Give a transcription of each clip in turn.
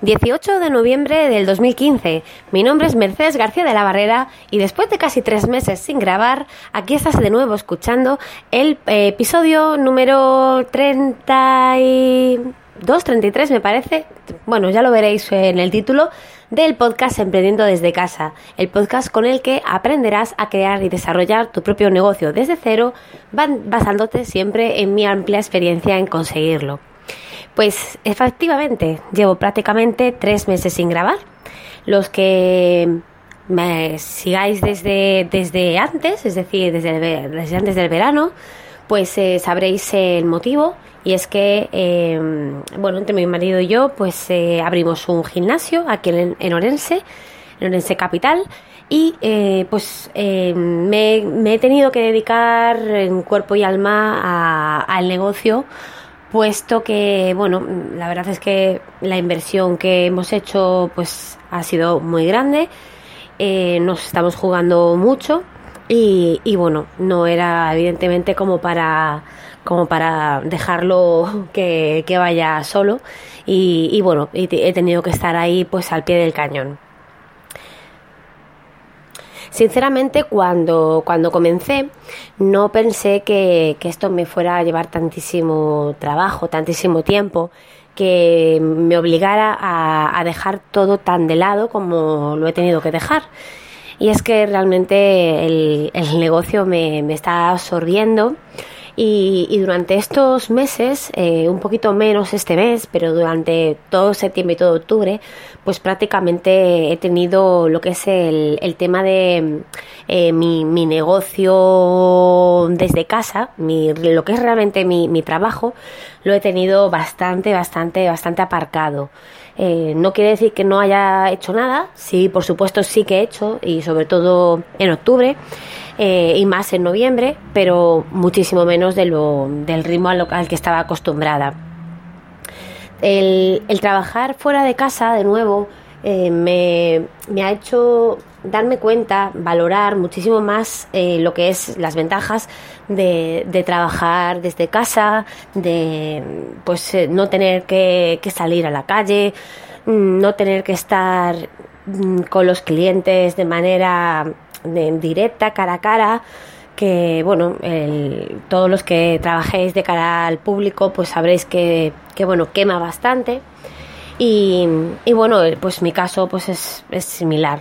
18 de noviembre del 2015. Mi nombre es Mercedes García de la Barrera y después de casi tres meses sin grabar, aquí estás de nuevo escuchando el eh, episodio número 32, 33 me parece. Bueno, ya lo veréis en el título del podcast Emprendiendo desde casa, el podcast con el que aprenderás a crear y desarrollar tu propio negocio desde cero, basándote siempre en mi amplia experiencia en conseguirlo. Pues efectivamente, llevo prácticamente tres meses sin grabar. Los que me sigáis desde, desde antes, es decir, desde, antes del verano, pues eh, sabréis el motivo y es que, em, bueno, entre mi marido y yo, pues eh, abrimos un gimnasio aquí en, Orense, en Orense Capital, y eh, pues em, me, me, he tenido que dedicar en cuerpo y alma al negocio puesto que, bueno, la verdad es que la inversión que hemos hecho pues ha sido muy grande, eh, nos estamos jugando mucho y, y, bueno, no era evidentemente como para como para dejarlo que, que vaya solo y, y bueno, he tenido que estar ahí pues al pie del cañón. Sinceramente, cuando, cuando comencé, no pensé que, esto me fuera a llevar tantísimo trabajo, tantísimo tiempo, que me obligara a, dejar todo tan de lado como lo he tenido que dejar. Y es que realmente el, negocio me, me está absorbiendo y, durante estos meses, eh, un poquito menos este mes, pero durante todo septiembre y todo octubre, pues prácticamente he tenido lo que es el, el tema de eh, mi, mi, negocio desde casa, mi, lo que es realmente mi, mi trabajo, lo he tenido bastante, bastante, bastante aparcado. Eh, no quiere decir que no haya hecho nada, sí, por supuesto sí que he hecho, y sobre todo en octubre. Eh, y más en noviembre, pero muchísimo menos del ritmo al, que estaba acostumbrada. El, trabajar fuera de casa, de nuevo, eh, me, ha hecho darme cuenta, valorar muchísimo más eh, lo que es las ventajas de, trabajar desde casa, de pues no tener que, que, salir a la calle, mm, no tener que estar mm, con los clientes de manera de, directa, cara a cara, que bueno, todos los que trabajéis de cara al público, pues sabréis que, que bueno, quema bastante. Y, y, bueno, pues mi caso pues es, es, similar.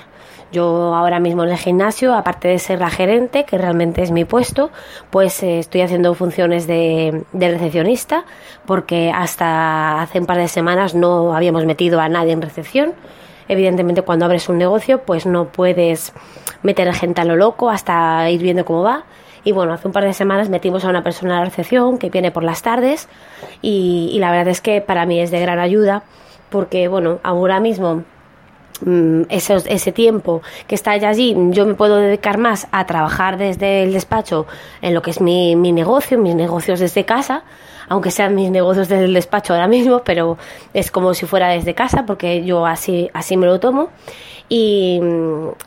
Yo ahora mismo en el gimnasio, aparte de ser la gerente, que realmente es mi puesto, pues eh, estoy haciendo funciones de, de, recepcionista, porque hasta hace un par de semanas no habíamos metido a nadie en recepción. Evidentemente cuando abres un negocio pues no puedes meter gente a lo loco hasta ir viendo cómo va. Y bueno, hace un par de semanas metimos a una persona a la recepción que viene por las tardes y, la verdad es que para mí es de gran ayuda porque bueno, ahora mismo mm, ese, ese, tiempo que está allí, yo me puedo dedicar más a trabajar desde el despacho en lo que es mi, mi negocio, mis negocios desde casa, aunque sean mis negocios desde el despacho ahora mismo, pero es como si fuera desde casa porque yo así, así me lo tomo. Y,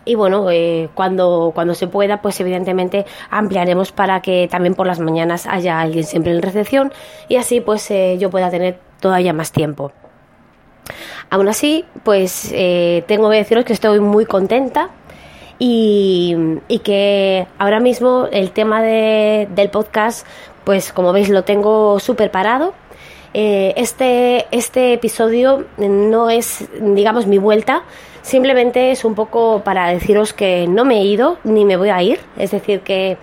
y bueno, eh, cuando, cuando se pueda, pues evidentemente ampliaremos para que también por las mañanas haya alguien siempre en recepción y así pues eh, yo pueda tener todavía más tiempo. Aún así, pues eh, tengo que deciros que estoy muy contenta y, que ahora mismo el tema de, del podcast pues como veis lo tengo súper parado. Eh, este, este episodio no es, digamos, mi vuelta, simplemente es un poco para deciros que no me he ido ni me voy a ir. Es decir, que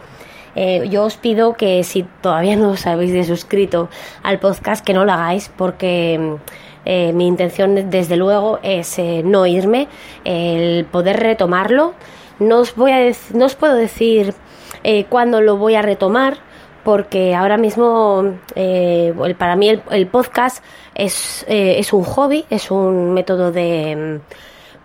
eh, yo os pido que si todavía no os habéis suscrito al podcast, que no lo hagáis porque eh, mi intención desde luego es no irme, el poder retomarlo. No os, voy a no os puedo decir cuándo lo voy a retomar, porque ahora mismo eh, para mí el, podcast es, eh, es, un hobby, es un método de,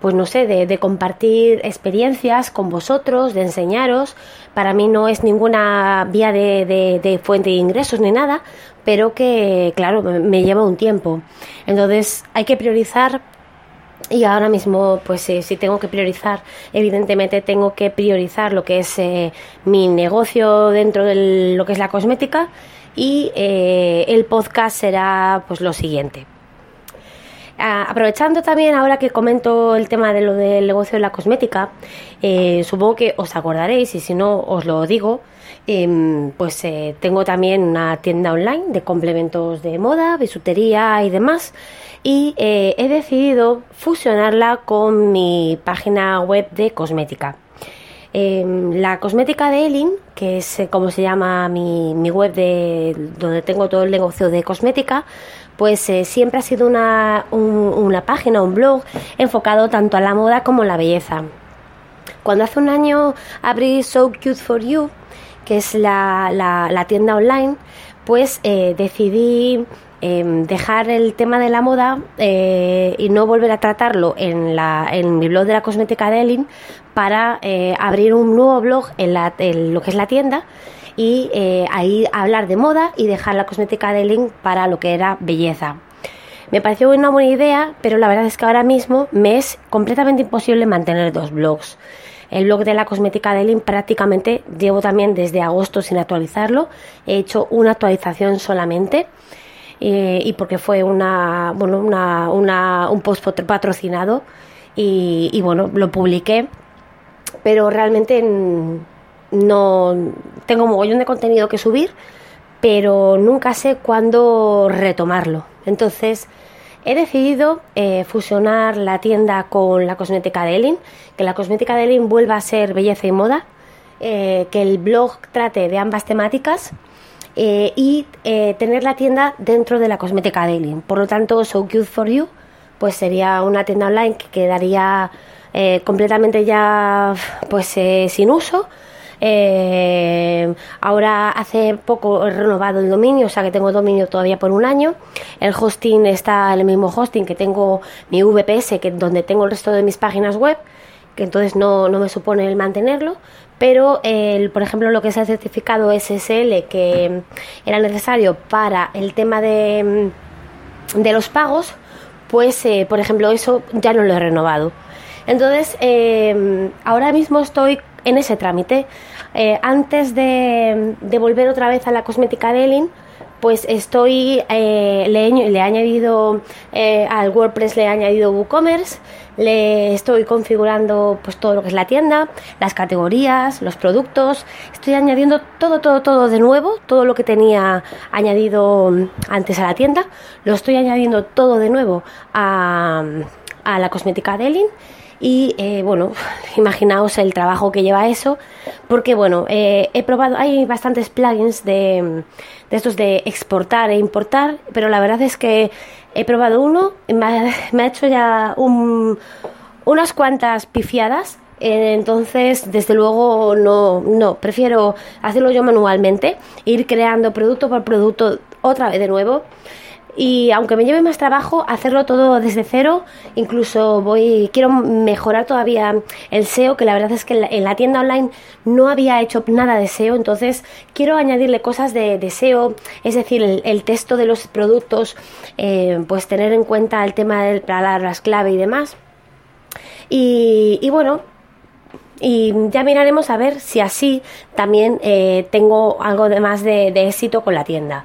pues no sé, de, compartir experiencias con vosotros, de enseñaros. Para mí no es ninguna vía de fuente de ingresos ni nada, pero que, claro, me lleva un tiempo. Entonces hay que priorizar y ahora mismo, pues eh, si tengo que priorizar, evidentemente tengo que priorizar lo que es eh, mi negocio dentro de lo que es la cosmética y eh, el podcast será pues lo siguiente. aprovechando también ahora que comento el tema de lo del negocio de la cosmética, eh, supongo que os acordaréis y si no os lo digo, em, pues eh, tengo también una tienda online de complementos de moda, bisutería y demás y eh, he decidido fusionarla con mi página web de cosmética. Em, la cosmética de Elin, que es como se llama mi, mi, web de donde tengo todo el negocio de cosmética, pues eh, siempre ha sido una, una página, un blog enfocado tanto a la moda como a la belleza. Cuando hace un año abrí So Cute for You, que es la, la, tienda online, pues eh, decidí em, dejar el tema de la moda eh, y no volver a tratarlo en, la, en mi blog de la cosmética de Elin para abrir un nuevo blog en, la, en lo que es la tienda y eh, ahí hablar de moda y dejar la cosmética de Link para lo que era belleza. Me pareció una buena idea, pero la verdad es que ahora mismo me es completamente imposible mantener dos blogs. El blog de la cosmética de Link prácticamente llevo también desde agosto sin actualizarlo. He hecho una actualización solamente. Eh, y porque fue una, bueno, una, una, un post patrocinado y, y, bueno, lo publiqué, pero realmente no tengo un mogollón de contenido que subir, pero nunca sé cuándo retomarlo. Entonces, he decidido eh, fusionar la tienda con la cosmética de Elin, que la cosmética de Elin vuelva a ser belleza y moda, eh, que el blog trate de ambas temáticas eh, y tener la tienda dentro de la cosmética de Elin. Por lo tanto, So Cute for You pues sería una tienda online que quedaría completamente ya pues sin uso eh, ahora hace poco he renovado el dominio, o sea que tengo dominio todavía por un año. El hosting está el mismo hosting que tengo mi VPS, que donde tengo el resto de mis páginas web, que entonces no, no me supone el mantenerlo. Pero, el, por ejemplo, lo que es el certificado SSL que era necesario para el tema de, de los pagos, pues, eh, por ejemplo, eso ya no lo he renovado. Entonces, eh, ahora mismo estoy en ese trámite. Eh, antes de, volver otra vez a la cosmética de Elin, pues estoy, eh, le, he, añadido eh, al WordPress, le he añadido WooCommerce, le estoy configurando pues todo lo que es la tienda, las categorías, los productos, estoy añadiendo todo, todo, todo de nuevo, todo lo que tenía añadido antes a la tienda, lo estoy añadiendo todo de nuevo a, a la cosmética de Elin y eh, bueno, imaginaos el trabajo que lleva eso, porque bueno, eh, he probado, hay bastantes plugins de, de, estos de exportar e importar, pero la verdad es que he probado uno, me ha, hecho ya un, unas cuantas pifiadas eh, entonces, desde luego, no, no, prefiero hacerlo yo manualmente, ir creando producto por producto otra vez de nuevo y aunque me lleve más trabajo hacerlo todo desde cero, incluso voy quiero mejorar todavía el SEO, que la verdad es que en la, tienda online no había hecho nada de SEO, entonces quiero añadirle cosas de, SEO, es decir, el, texto de los productos, eh, pues tener en cuenta el tema de palabras clave y demás. Y, bueno, y ya miraremos a ver si así también eh, tengo algo de más de éxito con la tienda.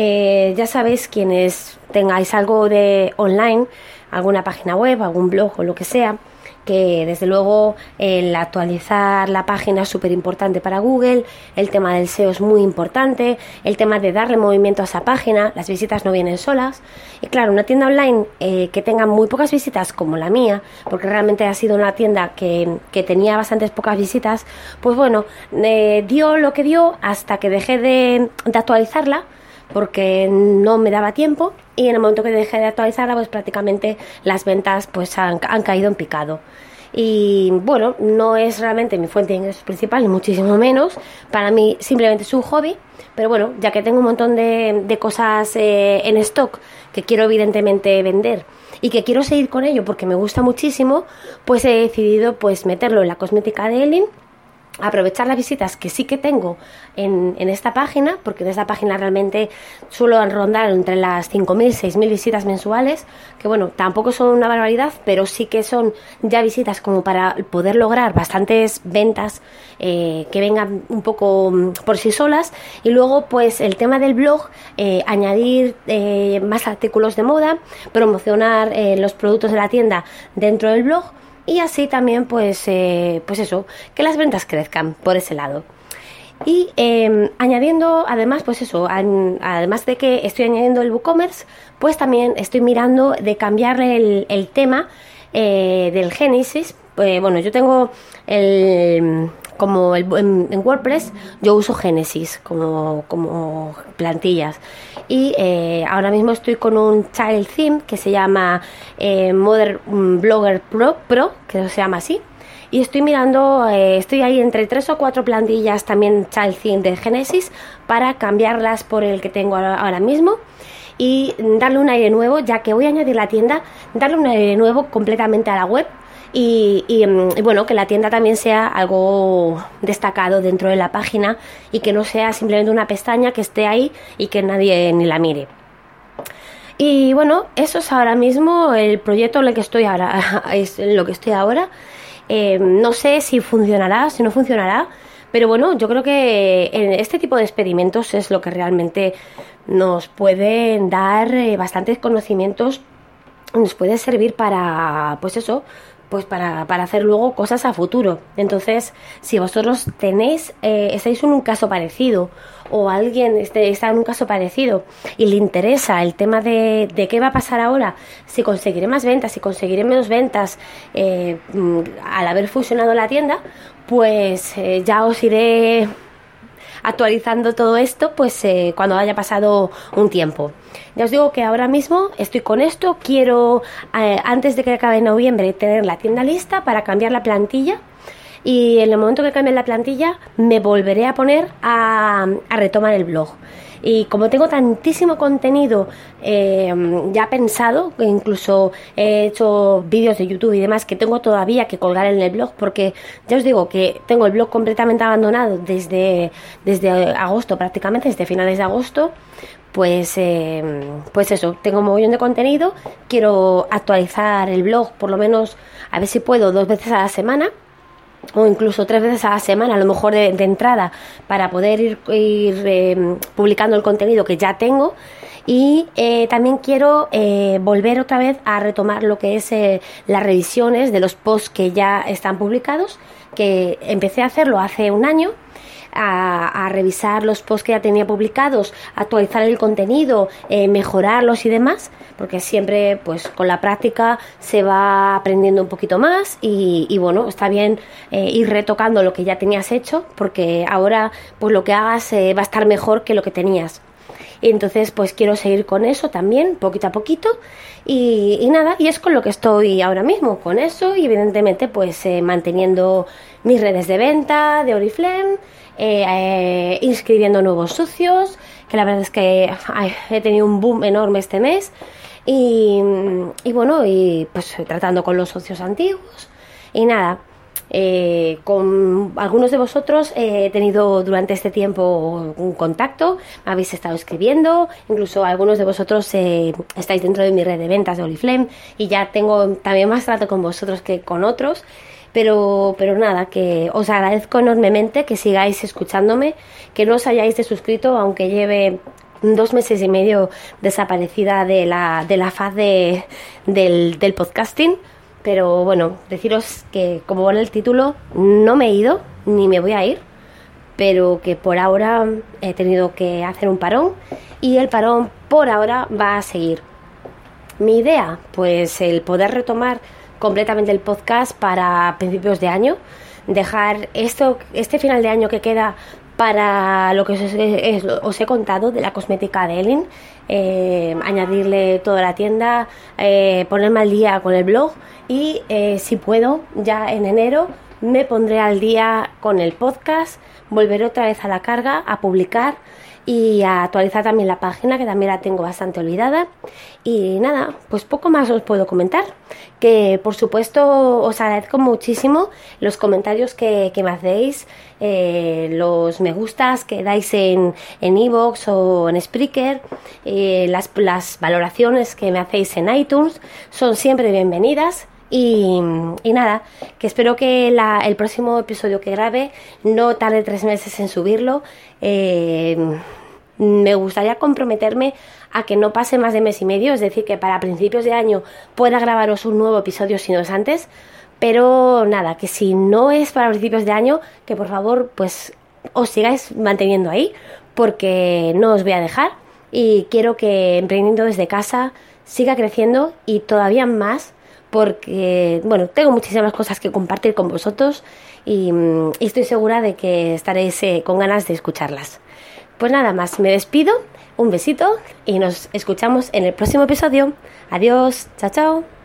Eh, ya sabéis, quienes tengáis algo de online, alguna página web, algún blog o lo que sea, que desde luego el actualizar la página es súper importante para Google, el tema del SEO es muy importante, el tema de darle movimiento a esa página, las visitas no vienen solas. Y claro, una tienda online eh, que tenga muy pocas visitas como la mía, porque realmente ha sido una tienda que, tenía bastantes pocas visitas, pues bueno, eh, dio lo que dio hasta que dejé de actualizarla porque no me daba tiempo y en el momento que dejé de actualizarla pues prácticamente las ventas pues han, caído en picado y bueno, no es realmente mi fuente de ingresos principal, ni muchísimo menos. Para mí simplemente es un hobby, pero bueno, ya que tengo un montón de, cosas eh, en stock que quiero evidentemente vender y que quiero seguir con ello porque me gusta muchísimo, pues he decidido pues meterlo en la cosmética de Elin aprovechar las visitas que sí que tengo en, en, esta página, porque en esta página realmente suelo rondar entre las 5.000 y 6.000 visitas mensuales, que bueno, tampoco son una barbaridad, pero sí que son ya visitas como para poder lograr bastantes ventas eh, que vengan un poco mm, por sí solas. Y luego, pues el tema del blog, eh, añadir eh, más artículos de moda, promocionar los productos de la tienda dentro del blog y así también pues, eh, pues eso, que las ventas crezcan por ese lado. Y em, añadiendo, además, pues eso, además de que estoy añadiendo el WooCommerce, pues también estoy mirando de cambiarle el, tema eh, del Génesis. Eh, bueno, yo tengo el, como en, WordPress yo uso Genesis como, como plantillas. Y eh, ahora mismo estoy con un child theme que se llama eh, Modern Blogger Pro, Pro, que se llama así. Y estoy mirando, eh, estoy ahí entre tres o cuatro plantillas también child theme de Genesis para cambiarlas por el que tengo ahora mismo y darle un aire nuevo, ya que voy a añadir la tienda, darle un aire nuevo completamente a la web Mm, y, bueno, que la tienda también sea algo destacado dentro de la página y que no sea simplemente una pestaña que esté ahí y que nadie ni la mire. Y bueno, eso es ahora mismo el proyecto en el que estoy ahora, es lo que estoy ahora. Eh, no sé si funcionará, si no funcionará, pero bueno, yo creo que en este tipo de experimentos es lo que realmente nos puede dar eh, bastantes conocimientos, nos puede servir para, pues eso, pues para, para, hacer luego cosas a futuro. Entonces, si vosotros tenéis, eh, estáis en un caso parecido o alguien está en un caso parecido y le interesa el tema de, de, qué va a pasar ahora, si conseguiré más ventas, si conseguiré menos ventas eh, mm, al haber fusionado la tienda, pues eh, ya os iré actualizando todo esto pues eh, cuando haya pasado un tiempo. Ya os digo que ahora mismo estoy con esto, quiero eh, antes de que acabe noviembre tener la tienda lista para cambiar la plantilla y en el momento que cambie la plantilla me volveré a poner a, a retomar el blog. Y como tengo tantísimo contenido eh, ya pensado, incluso he hecho vídeos de YouTube y demás que tengo todavía que colgar en el blog, porque ya os digo que tengo el blog completamente abandonado desde, desde agosto, prácticamente desde finales de agosto, pues, eh, pues eso, tengo un montón de contenido, quiero actualizar el blog por lo menos, a ver si puedo, dos veces a la semana o incluso tres veces a la semana, a lo mejor de, entrada, para poder ir, em, publicando el contenido que ya tengo. Y eh, también quiero eh, volver otra vez a retomar lo que es eh, las revisiones de los posts que ya están publicados, que empecé a hacerlo hace un año a, revisar los posts que ya tenía publicados, actualizar el contenido, eh, mejorarlos y demás, porque siempre pues con la práctica se va aprendiendo un poquito más y, bueno, está bien eh, ir retocando lo que ya tenías hecho, porque ahora pues lo que hagas eh, va a estar mejor que lo que tenías. Y entonces pues quiero seguir con eso también, poquito a poquito. Y, y, nada, y es con lo que estoy ahora mismo, con eso y evidentemente pues manteniendo mis redes de venta de Oriflame eh, eh, inscribiendo nuevos socios, que la verdad es que he tenido un boom enorme este mes. Y, bueno, y pues tratando con los socios antiguos. Y nada, eh, con algunos de vosotros he tenido durante este tiempo un contacto, habéis estado escribiendo, incluso algunos de vosotros estáis dentro de mi red de ventas de Oliflame y ya tengo también más trato con vosotros que con otros pero, pero nada, que os agradezco enormemente que sigáis escuchándome, que no os hayáis suscrito, aunque lleve dos meses y medio desaparecida de la, de la faz de, del podcasting. Pero bueno, deciros que, como pone el título, no me he ido ni me voy a ir, pero que por ahora he tenido que hacer un parón y el parón por ahora va a seguir. Mi idea, pues el poder retomar completamente el podcast para principios de año. Dejar esto, este final de año que queda para lo que os, he contado de la cosmética de Ellen, eh, añadirle toda la tienda, eh, ponerme al día con el blog y eh, si puedo, ya en enero me pondré al día con el podcast, volveré otra vez a la carga, a publicar y a actualizar también la página que también la tengo bastante olvidada y nada pues poco más os puedo comentar que por supuesto os agradezco muchísimo los comentarios que, me hacéis eh, los me gustas que dais en en iVoox o en Spreaker eh, las, las valoraciones que me hacéis en iTunes son siempre bienvenidas y, nada, que espero que el próximo episodio que grabe no tarde tres meses en subirlo. Eh, me gustaría comprometerme a que no pase más de mes y medio, es decir, que para principios de año pueda grabaros un nuevo episodio si no es antes. Pero nada, que si no es para principios de año, que por favor pues os sigáis manteniendo ahí, porque no os voy a dejar y quiero que emprendiendo desde casa siga creciendo y todavía más porque, bueno, tengo muchísimas cosas que compartir con vosotros y, mm, estoy segura de que estaréis eh, con ganas de escucharlas. Pues nada más, me despido, un besito y nos escuchamos en el próximo episodio. Adiós, chao, chao.